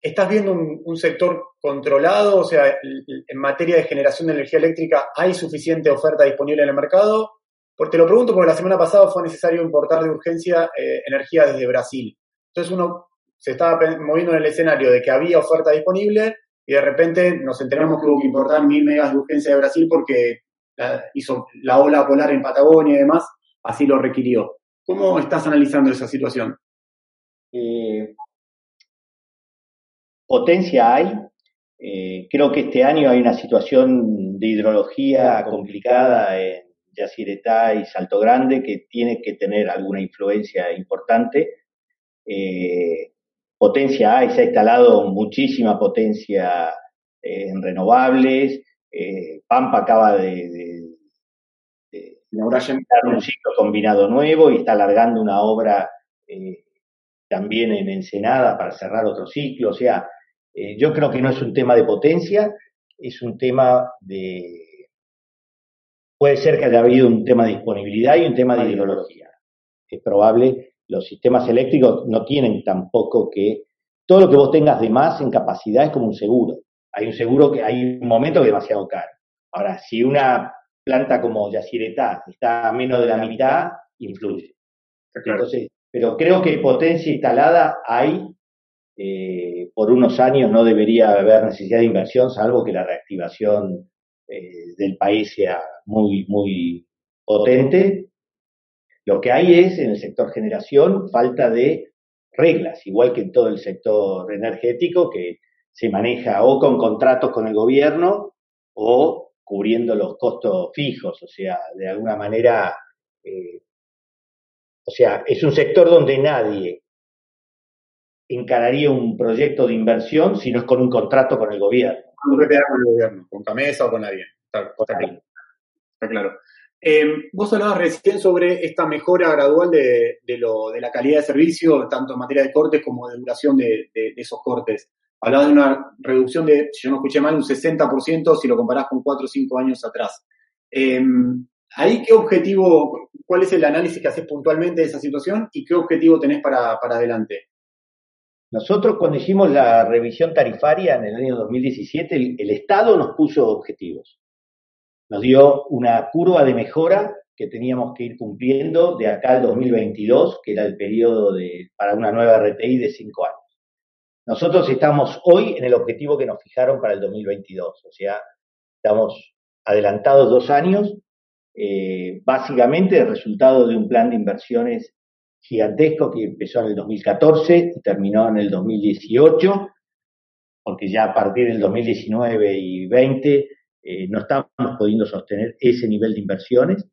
¿Estás viendo un, un, sector controlado? O sea, en materia de generación de energía eléctrica, ¿hay suficiente oferta disponible en el mercado? Porque lo pregunto porque la semana pasada fue necesario importar de urgencia eh, energía desde Brasil. Entonces uno se estaba moviendo en el escenario de que había oferta disponible y de repente nos enteramos que hubo que importar mil megas de urgencia de Brasil porque la, hizo la ola polar en Patagonia y demás, así lo requirió. ¿Cómo estás analizando esa situación? Eh, potencia hay. Eh, creo que este año hay una situación de hidrología complicada en Yacyretá y Salto Grande que tiene que tener alguna influencia importante. Eh, potencia hay, se ha instalado muchísima potencia eh, en renovables. Pampa acaba de, de, de un ciclo combinado nuevo y está alargando una obra también en Ensenada para cerrar otro ciclo. O sea, eh, yo creo que no es un tema de potencia, es un tema de... Puede ser que haya habido un tema de disponibilidad y un tema de ideología. Es probable, los sistemas eléctricos no tienen tampoco que... Todo lo que vos tengas de más en capacidad es como un seguro. Hay un seguro que hay un momento que es demasiado caro. Ahora, si una planta como Yacyretá está a menos de la mitad, influye. Entonces, pero creo que potencia instalada hay. Eh, por unos años no debería haber necesidad de inversión, salvo que la reactivación eh, del país sea muy, muy potente. Lo que hay es en el sector generación falta de reglas, igual que en todo el sector energético, que se maneja o con contratos con el gobierno o cubriendo los costos fijos, o sea, de alguna manera, eh, o sea, es un sector donde nadie encararía un proyecto de inversión si no es con un contrato con el gobierno. Con el gobierno, con Camesa o con nadie. Está, claro. Está claro. Eh, vos hablabas recién sobre esta mejora gradual de, lo, de, la calidad de servicio, tanto en materia de cortes como de duración de, esos cortes. Hablabas de una reducción de, si yo no escuché mal, un 60% si lo comparás con 4 o 5 años atrás. Eh, ¿Ahí qué objetivo, cuál es el análisis que haces puntualmente de esa situación y qué objetivo tenés para, para adelante? Nosotros cuando hicimos la revisión tarifaria en el año 2017, el, Estado nos puso objetivos. Nos dio una curva de mejora que teníamos que ir cumpliendo de acá al 2022, que era el periodo de, para una nueva RTI de cinco años. Nosotros estamos hoy en el objetivo que nos fijaron para el 2022, o sea, estamos adelantados dos años, eh, básicamente el resultado de un plan de inversiones gigantesco que empezó en el 2014 y terminó en el 2018, porque ya a partir del 2019 y 20 eh, no estamos pudiendo sostener ese nivel de inversiones.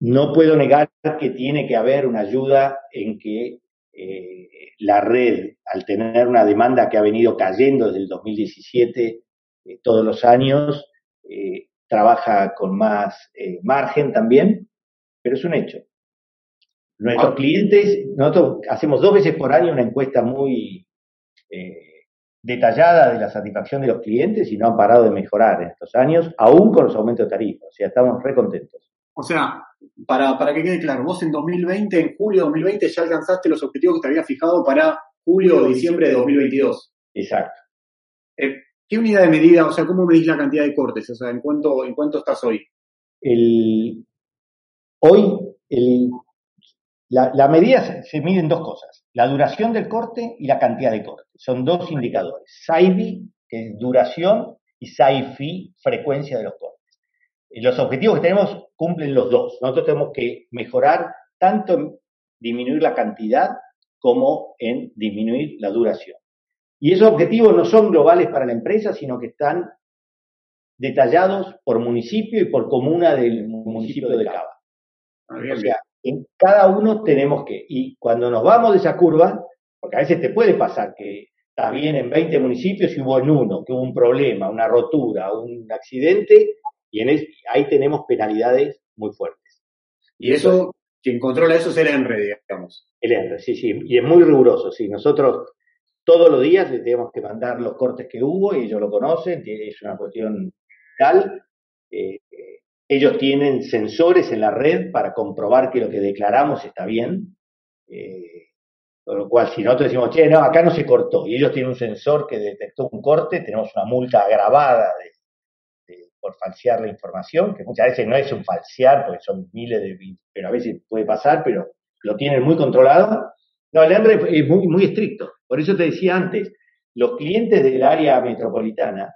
No puedo negar que tiene que haber una ayuda en que eh, la red, al tener una demanda que ha venido cayendo desde el 2017 eh, todos los años, trabaja con más margen también, pero es un hecho. Nuestros clientes, nosotros hacemos dos veces por año una encuesta muy eh, detallada de la satisfacción de los clientes y no han parado de mejorar en estos años, aún con los aumentos de tarifas. O sea, estamos re contentos. O sea, para, para que quede claro, vos en 2020, en julio de 2020, ya alcanzaste los objetivos que te había fijado para julio o diciembre de 2022. Exacto. Eh, ¿Qué unidad de medida, o sea, cómo medís la cantidad de cortes? O sea, ¿en cuánto, en cuánto estás hoy? El, hoy el la, medida se, mide en dos cosas, la duración del corte y la cantidad de corte. Son dos indicadores, SAIFI, que es duración, y SAIFI, frecuencia de los cortes. los objetivos que tenemos cumplen los dos. Nosotros tenemos que mejorar tanto en disminuir la cantidad como en disminuir la duración. Y esos objetivos no son globales para la empresa, sino que están detallados por municipio y por comuna del municipio de Cava. Ah, o sea, en cada uno tenemos que, y cuando nos vamos de esa curva, porque a veces te puede pasar que estás bien en 20 municipios y hubo en uno, que hubo un problema, una rotura, un accidente, y en ahí tenemos penalidades muy fuertes. Y eso, quien controla eso es el ENRE, digamos. El ENRE, sí, sí, y es muy riguroso, sí. Nosotros todos los días le tenemos que mandar los cortes que hubo y ellos lo conocen, es una cuestión tal. Eh, ellos tienen sensores en la red para comprobar que lo que declaramos está bien. Eh, con lo cual, si nosotros decimos, che, no, acá no se cortó, y ellos tienen un sensor que detectó un corte, tenemos una multa agravada por falsear la información, que muchas veces no es un falsear, porque son miles de, pero a veces puede pasar, pero lo tienen muy controlado. No, el ENRE es muy, muy estricto. Por eso te decía antes, los clientes del área metropolitana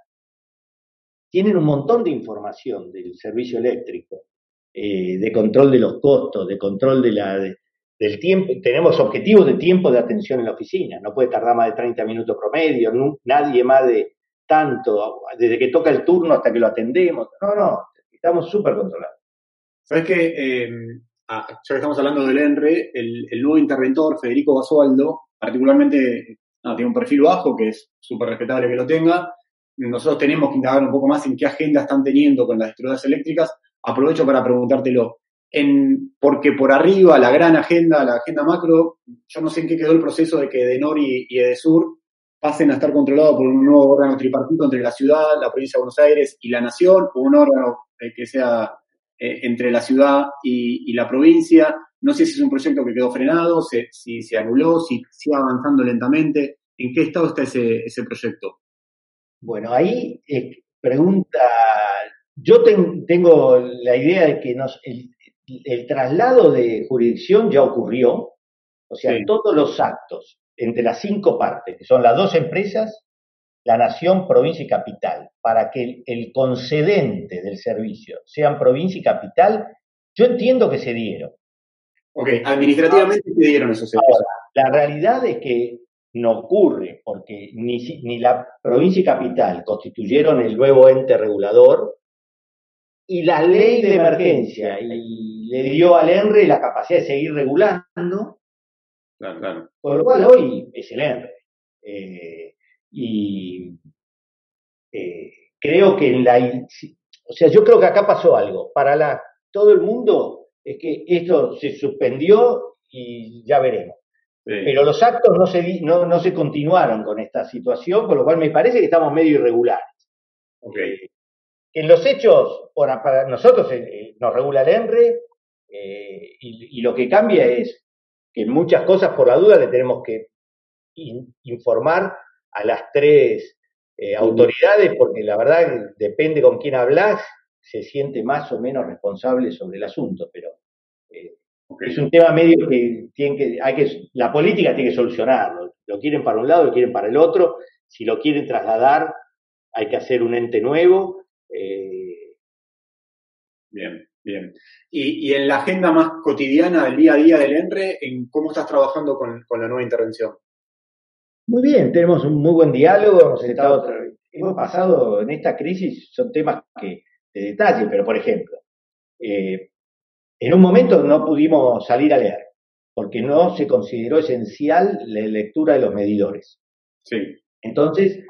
tienen un montón de información del servicio eléctrico, eh, de control de los costos, de control del tiempo. Tenemos objetivos de tiempo de atención en la oficina. No puede tardar más de 30 minutos promedio, nadie más de tanto, desde que toca el turno hasta que lo atendemos. No, no, estamos súper controlados. Sabes eh, ah, ya que estamos hablando del ENRE, el, nuevo interventor, Federico Basualdo, particularmente tiene un perfil bajo, que es súper respetable que lo tenga, nosotros tenemos que indagar un poco más en qué agenda están teniendo con las distribuidoras eléctricas. Aprovecho para preguntártelo. En, porque por arriba, la gran agenda, la agenda macro, yo no sé en qué quedó el proceso de que Denor y, y Edesur pasen a estar controlados por un nuevo órgano tripartito entre la ciudad, la provincia de Buenos Aires y la nación, o un órgano eh, que sea eh, entre la ciudad y, la provincia. No sé si es un proyecto que quedó frenado, si se anuló, si sigue avanzando lentamente. ¿En qué estado está ese, ese proyecto? Bueno, ahí eh, pregunta, yo tengo la idea de que nos, el, traslado de jurisdicción ya ocurrió, o sea, todos los actos entre las cinco partes, que son las dos empresas, la nación, provincia y capital, para que el, concedente del servicio sean provincia y capital, yo entiendo que se dieron. Ok, administrativamente te dieron esos servicios. Ahora, la realidad es que no ocurre porque ni, si- ni la provincia y capital constituyeron el nuevo ente regulador y la ley de emergencia y le dio al ENRE la capacidad de seguir regulando, Claro, claro. con lo cual hoy es el ENRE. Eh, y eh, creo que en la... O sea, yo creo que acá pasó algo. Para la, todo el mundo es que esto se suspendió y ya veremos. Sí. Pero los actos no se, no, no se continuaron con esta situación, con lo cual me parece que estamos medio irregulares. Ok. En los hechos, por- para nosotros eh, eh, nos regula el ENRE eh, y, y lo que cambia es que muchas cosas por la duda le tenemos que in- informar a las tres eh, autoridades porque la verdad depende con quién hablas, se siente más o menos responsable sobre el asunto, pero es un tema medio que tienen que, hay que, la política tiene que solucionarlo. Lo quieren para un lado, lo quieren para el otro. Si lo quieren trasladar, hay que hacer un ente nuevo. Eh, Bien, bien. Y, y en la agenda más cotidiana del día a día del ENRE, ¿en cómo estás trabajando con, con la nueva intervención? muy bien, tenemos un muy buen diálogo. Hemos estado, hemos pasado en esta crisis, son temas que de detalle, pero por ejemplo, eh, en un momento no pudimos salir a leer porque no se consideró esencial la lectura de los medidores. Sí, Entonces,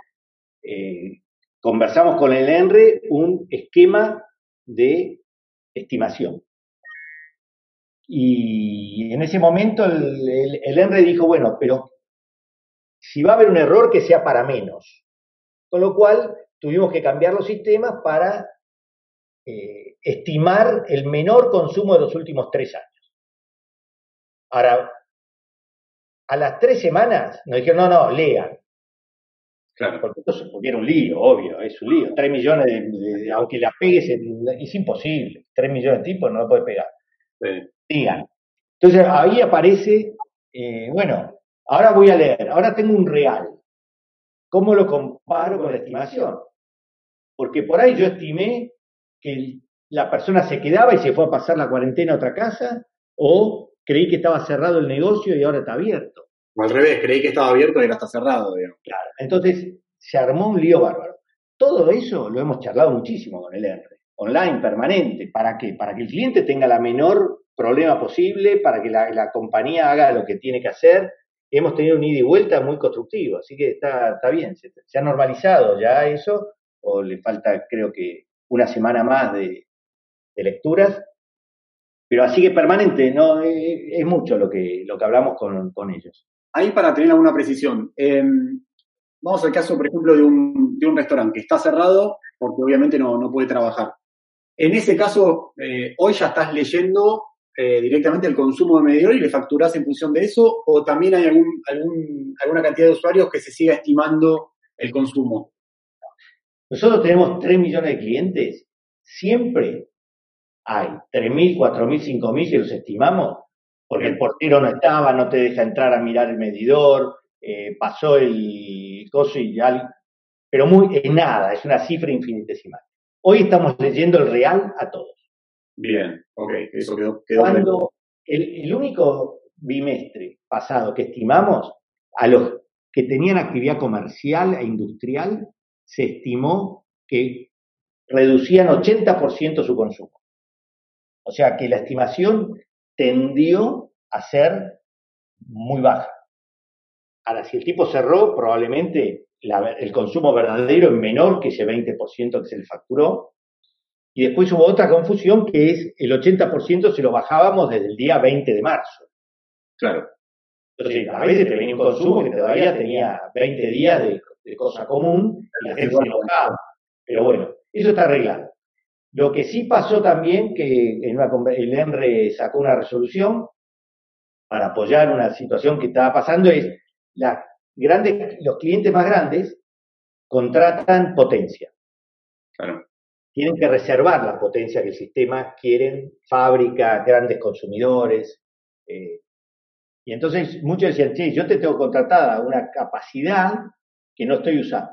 eh, conversamos con el ENRE un esquema de estimación. Y en ese momento el, el- el ENRE dijo, bueno, pero si va a haber un error que sea para menos. Con lo cual tuvimos que cambiar los sistemas para eh, estimar el menor consumo de los últimos tres años. Ahora, a las tres semanas nos dijeron, no, no, lean. claro. Porque, esto es- porque era un lío, obvio, es un lío. Tres millones de, de- aunque la pegues, es imposible. Tres millones de tipos no lo puedes pegar. Sí, Digan. Entonces ahí aparece, eh, bueno, ahora voy a leer, ahora tengo un real. ¿Cómo lo comparo con la estimación? Porque por ahí yo estimé que la persona se quedaba y se fue a pasar la cuarentena a otra casa, o creí que estaba cerrado el negocio y ahora está abierto. Al revés, creí que estaba abierto y ahora está cerrado, digamos. Claro. Entonces se armó un lío bárbaro. Todo eso lo hemos charlado muchísimo con el ENRE, online, permanente. ¿Para qué? Para que el cliente tenga la menor problema posible, para que la, la compañía haga lo que tiene que hacer. Hemos tenido un ida y vuelta muy constructivo, así que está, está bien. Se, se ha normalizado ya eso, o le falta, creo que, una semana más de, lecturas. Pero así que permanente, no Eh, es mucho lo que, lo que hablamos con, con ellos. Ahí para tener alguna precisión, eh, vamos al caso, por ejemplo, de un, de un restaurante que está cerrado porque obviamente no, no puede trabajar. En ese caso, eh, hoy ya estás leyendo eh, directamente el consumo de medidor y le facturás en función de eso, o también hay algún, algún, alguna cantidad de usuarios que se siga estimando el consumo. Nosotros tenemos 3 millones de clientes. Siempre hay 3.000, 4.000, 5.000 que los estimamos, porque el portero no estaba, no te deja entrar a mirar el medidor, eh, pasó el coso y ya. Pero muy, es nada, es una cifra infinitesimal. Hoy estamos leyendo el real a todos. Bien, ok, eso quedó, quedó. Cuando el, el único bimestre pasado que estimamos, a los que tenían actividad comercial e industrial, se estimó que reducían 80% su consumo. O sea que la estimación tendió a ser muy baja. Ahora, si el tipo cerró, probablemente la- el consumo verdadero es menor que ese 20% que se le facturó. Y después hubo otra confusión que es el 80% se lo bajábamos desde el día 20 de marzo. Claro, Entonces, a veces te venía un consumo que todavía tenía 20 días de, de cosa común y la gente se enojaba. Pero bueno, eso está arreglado. Lo que sí pasó también, que en una conver- el ENRE sacó una resolución para apoyar una situación que estaba pasando, es la grandes, los clientes más grandes contratan potencia. claro. Tienen que reservar la potencia que el sistema quieren, fábricas, grandes consumidores. eh, y entonces muchos decían, che, yo te tengo contratada una capacidad que no estoy usando.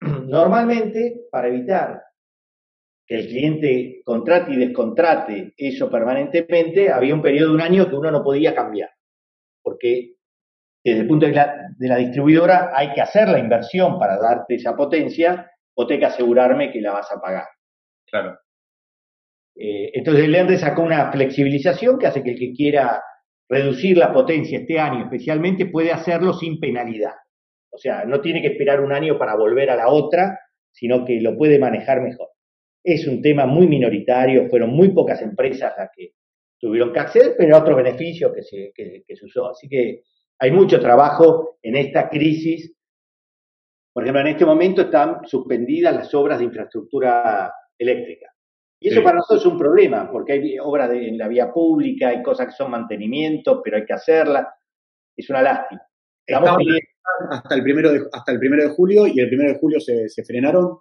Normalmente, para evitar que el cliente contrate y descontrate eso permanentemente, había un periodo de un año que uno no podía cambiar, porque desde el punto de la, de la distribuidora hay que hacer la inversión para darte esa potencia o tengo que asegurarme que la vas a pagar. Claro. Eh, entonces el ENRE sacó una flexibilización que hace que el que quiera reducir la potencia este año especialmente puede hacerlo sin penalidad. O sea, no tiene que esperar un año para volver a la otra, sino que lo puede manejar mejor. Es un tema muy minoritario, fueron muy pocas empresas las que tuvieron que acceder, pero otro beneficio que se, que, que se usó. Así que hay mucho trabajo en esta crisis. Por ejemplo, en este momento están suspendidas las obras de infraestructura eléctrica. Y eso Sí. para nosotros es un problema, porque hay obras de- en la vía pública, hay cosas que son mantenimiento, pero hay que hacerlas. Es una lástima. Estamos hasta el primero de, hasta el primero de julio y el primero de julio se, se frenaron.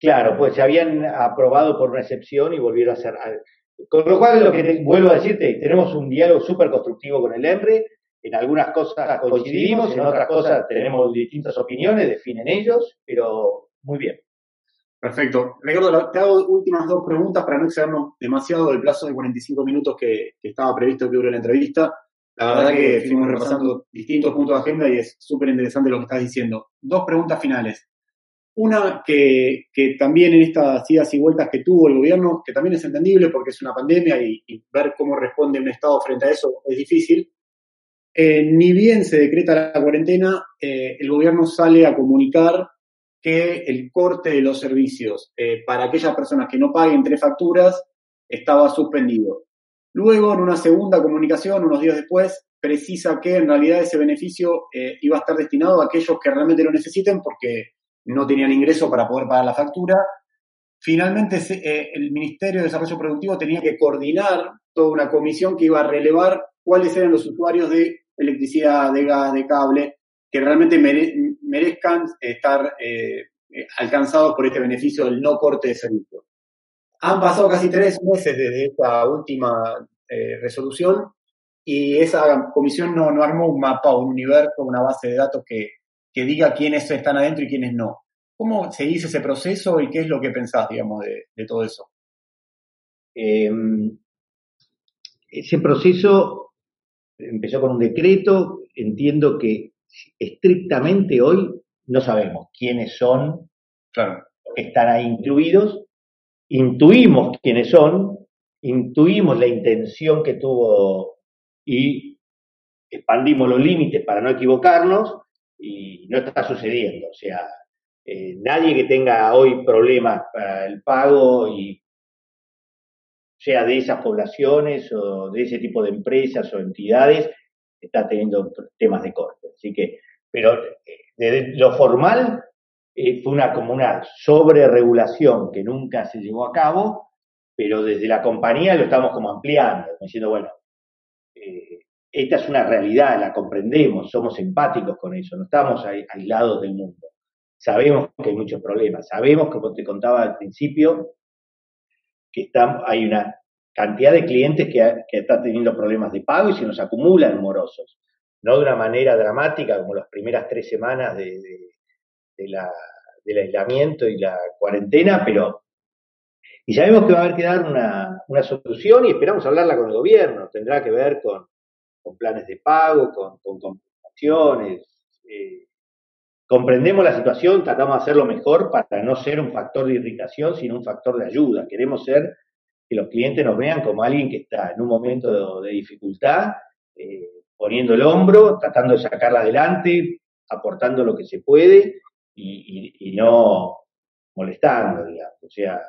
Claro, pues se habían aprobado por una excepción y volvieron a cerrar. Con lo cual, lo que te- vuelvo a decirte, tenemos un diálogo súper constructivo con el EMRE, en algunas cosas coincidimos, en otras cosas tenemos distintas opiniones, definen ellos, pero muy bien. Perfecto. Ricardo, te hago últimas dos preguntas para no excedernos demasiado del plazo de 45 minutos que, que estaba previsto que dure la entrevista. La verdad que fuimos repasando distintos puntos de agenda y es súper interesante lo que estás diciendo. Dos preguntas finales. Una que, también en estas idas y vueltas que tuvo el gobierno, que también es entendible porque es una pandemia y, y ver cómo responde un Estado frente a eso es difícil. Eh, ni bien se decreta la cuarentena, eh, el gobierno sale a comunicar que el corte de los servicios eh, para aquellas personas que no paguen tres facturas estaba suspendido. Luego, en una segunda comunicación, unos días después, precisa que en realidad ese beneficio eh, iba a estar destinado a aquellos que realmente lo necesiten porque no tenían ingreso para poder pagar la factura. Finalmente, eh, el Ministerio de Desarrollo Productivo tenía que coordinar toda una comisión que iba a relevar cuáles eran los usuarios de electricidad, de gas, de cable, que realmente mere- merezcan estar eh, alcanzados por este beneficio del no corte de servicio. Han pasado casi tres meses desde esta última eh, resolución y esa comisión no, no armó un mapa, un universo, una base de datos que, que diga quiénes están adentro y quiénes no. ¿Cómo se dice ese proceso y qué es lo que pensás, digamos, de, de todo eso? Eh, ese proceso empezó con un decreto, entiendo que estrictamente hoy no sabemos quiénes son Claro. los que están ahí incluidos, intuimos quiénes son, intuimos la intención que tuvo y expandimos los límites para no equivocarnos y no está sucediendo. O sea, eh, nadie que tenga hoy problemas para el pago y sea de esas poblaciones o de ese tipo de empresas o entidades, está teniendo temas de corte. Así que, pero eh, desde lo formal eh, fue una como una sobreregulación que nunca se llevó a cabo, pero desde la compañía lo estamos como ampliando, diciendo, bueno, eh, esta es una realidad, la comprendemos, somos empáticos con eso, no estamos aislados del mundo. Sabemos que hay muchos problemas, sabemos, como te contaba al principio, que hay una cantidad de clientes que, están teniendo problemas de pago y se nos acumulan morosos. No de una manera dramática como las primeras tres semanas de- de la, del aislamiento y la cuarentena, pero y sabemos que va a haber que dar una, una solución y esperamos hablarla con el gobierno. Tendrá que ver con, con planes de pago, con, compensaciones. eh, comprendemos la situación, tratamos de hacerlo mejor para no ser un factor de irritación, sino un factor de ayuda. Queremos ser que los clientes nos vean como alguien que está en un momento de, de dificultad, eh, poniendo el hombro, tratando de sacarla adelante, aportando lo que se puede y, no molestando, digamos. O sea,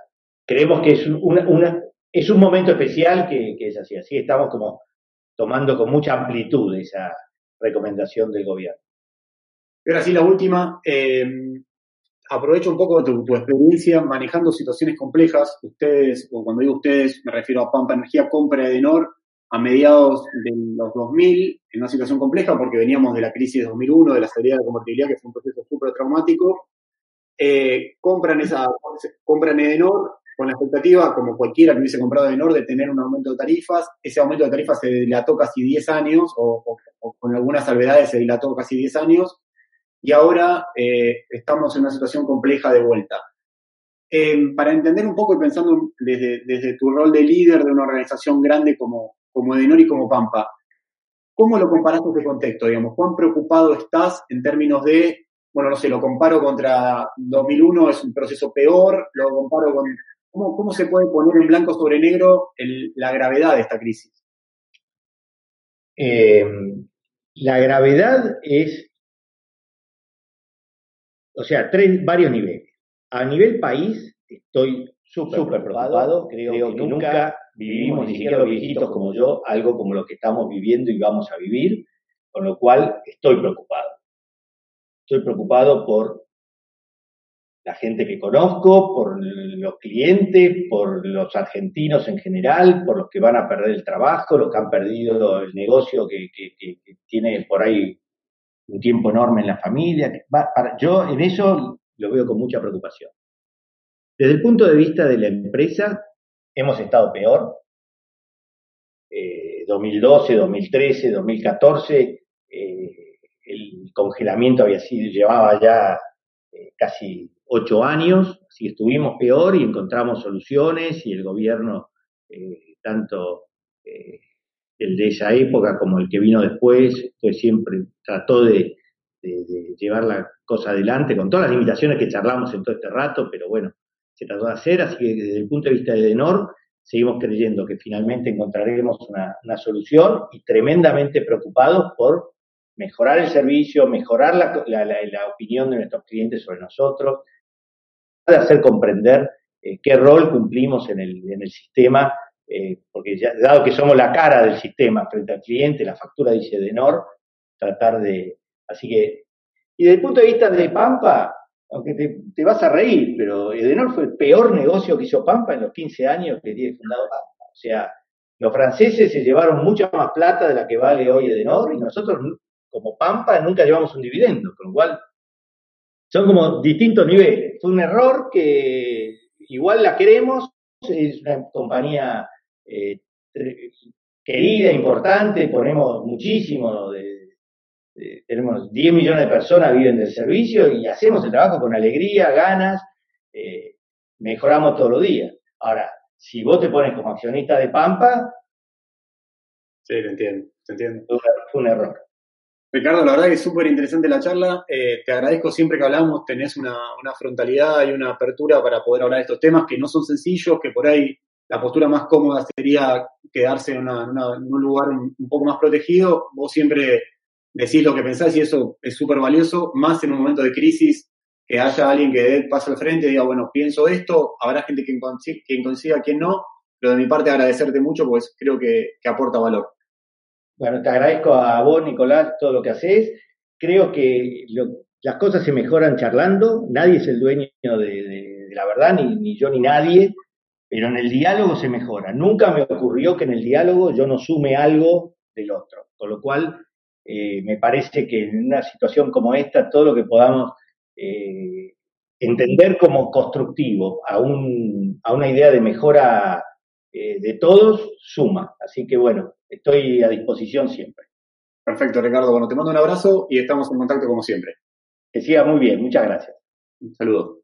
creemos que es un, una- una- es un momento especial que, es así. Así estamos como tomando con mucha amplitud esa recomendación del gobierno. Y ahora sí, la última. eh, aprovecho un poco tu, tu experiencia manejando situaciones complejas. Ustedes, o cuando digo ustedes, me refiero a Pampa Energía, compra Edenor a mediados de los 2000, en una situación compleja porque veníamos de la crisis de 2001, de la salida de la convertibilidad, que fue un proceso súper traumático. Eh, compran esa, compran Edenor con la expectativa, como cualquiera que hubiese comprado Edenor, de tener un aumento de tarifas. Ese aumento de tarifas se dilató casi 10 años, o, con algunas salvedades se dilató casi 10 años y ahora eh, estamos en una situación compleja de vuelta. eh, para entender un poco y pensando desde, desde tu rol de líder de una organización grande como, como Edenor y como Pampa, ¿cómo lo comparas con este contexto? Digamos, ¿Cuán preocupado estás en términos de, bueno, no sé, lo comparo contra 2001, es un proceso peor, lo comparo con... ¿Cómo, cómo se puede poner en blanco sobre negro el, la gravedad de esta crisis? Eh, la gravedad es, o sea, tres, varios niveles. A nivel país, estoy súper preocupado. Creo, que, nunca vivimos, ni siquiera los viejitos como yo, algo como lo que estamos viviendo y vamos a vivir, con lo cual estoy preocupado. Estoy preocupado por la gente que conozco, por los clientes, por los argentinos en general, por los que van a perder el trabajo, los que han perdido el negocio que, tiene por ahí un tiempo enorme en la familia. yo en eso lo veo con mucha preocupación. Desde el punto de vista de la empresa, hemos estado peor. 2012, 2013, 2014, el congelamiento había sido, llevaba ya eh, casi ocho años, así estuvimos peor y encontramos soluciones y el gobierno, eh, tanto eh, el de esa época como el que vino después, pues siempre trató de, llevar la cosa adelante con todas las limitaciones que charlamos en todo este rato, pero bueno, se trató de hacer, así que desde el punto de vista de Denor, seguimos creyendo que finalmente encontraremos una, solución y tremendamente preocupados por mejorar el servicio, mejorar la, la, opinión de nuestros clientes sobre nosotros, de hacer comprender eh, qué rol cumplimos en el, en el sistema, eh, porque ya, dado que somos la cara del sistema frente al cliente, la factura dice Denor, tratar de... Así que, y desde el punto de vista de Pampa, aunque te, vas a reír, pero Edenor fue el peor negocio que hizo Pampa en los 15 años que tiene fundado Pampa. O sea, los franceses se llevaron mucha más plata de la que vale hoy Edenor y nosotros como Pampa nunca llevamos un dividendo, con lo cual son como distintos niveles. Fue un error que igual la queremos, es una compañía eh, querida, importante, ponemos muchísimo, de, tenemos 10 millones de personas viven del servicio y hacemos el trabajo con alegría, ganas, eh, mejoramos todos los días. Ahora, si vos te pones como accionista de Pampa... Sí, te entiendo, te entiendo. Fue un error. Ricardo, la verdad que es súper interesante la charla. Eh, te agradezco siempre que hablamos, tenés una, frontalidad y una apertura para poder hablar de estos temas que no son sencillos, que por ahí la postura más cómoda sería quedarse en, un lugar un, poco más protegido. Vos siempre decís lo que pensás y eso es súper valioso, más en un momento de crisis, que haya alguien que dé paso al frente y diga, bueno, pienso esto, habrá gente que consiga, quien no, pero de mi parte agradecerte mucho, pues creo que aporta valor. Bueno, te agradezco a vos, Nicolás, todo lo que haces. Creo que las cosas se mejoran charlando. Nadie es el dueño de, la verdad, ni, yo ni nadie, pero en el diálogo se mejora. Nunca me ocurrió que en el diálogo yo no sume algo del otro. Con lo cual, eh, me parece que en una situación como esta, todo lo que podamos eh, entender como constructivo a, un, a una idea de mejora eh, de todos suma. Así que bueno, estoy a disposición siempre. Perfecto, Ricardo. Bueno, te mando un abrazo y estamos en contacto como siempre. Que siga muy bien. Muchas gracias. Un saludo.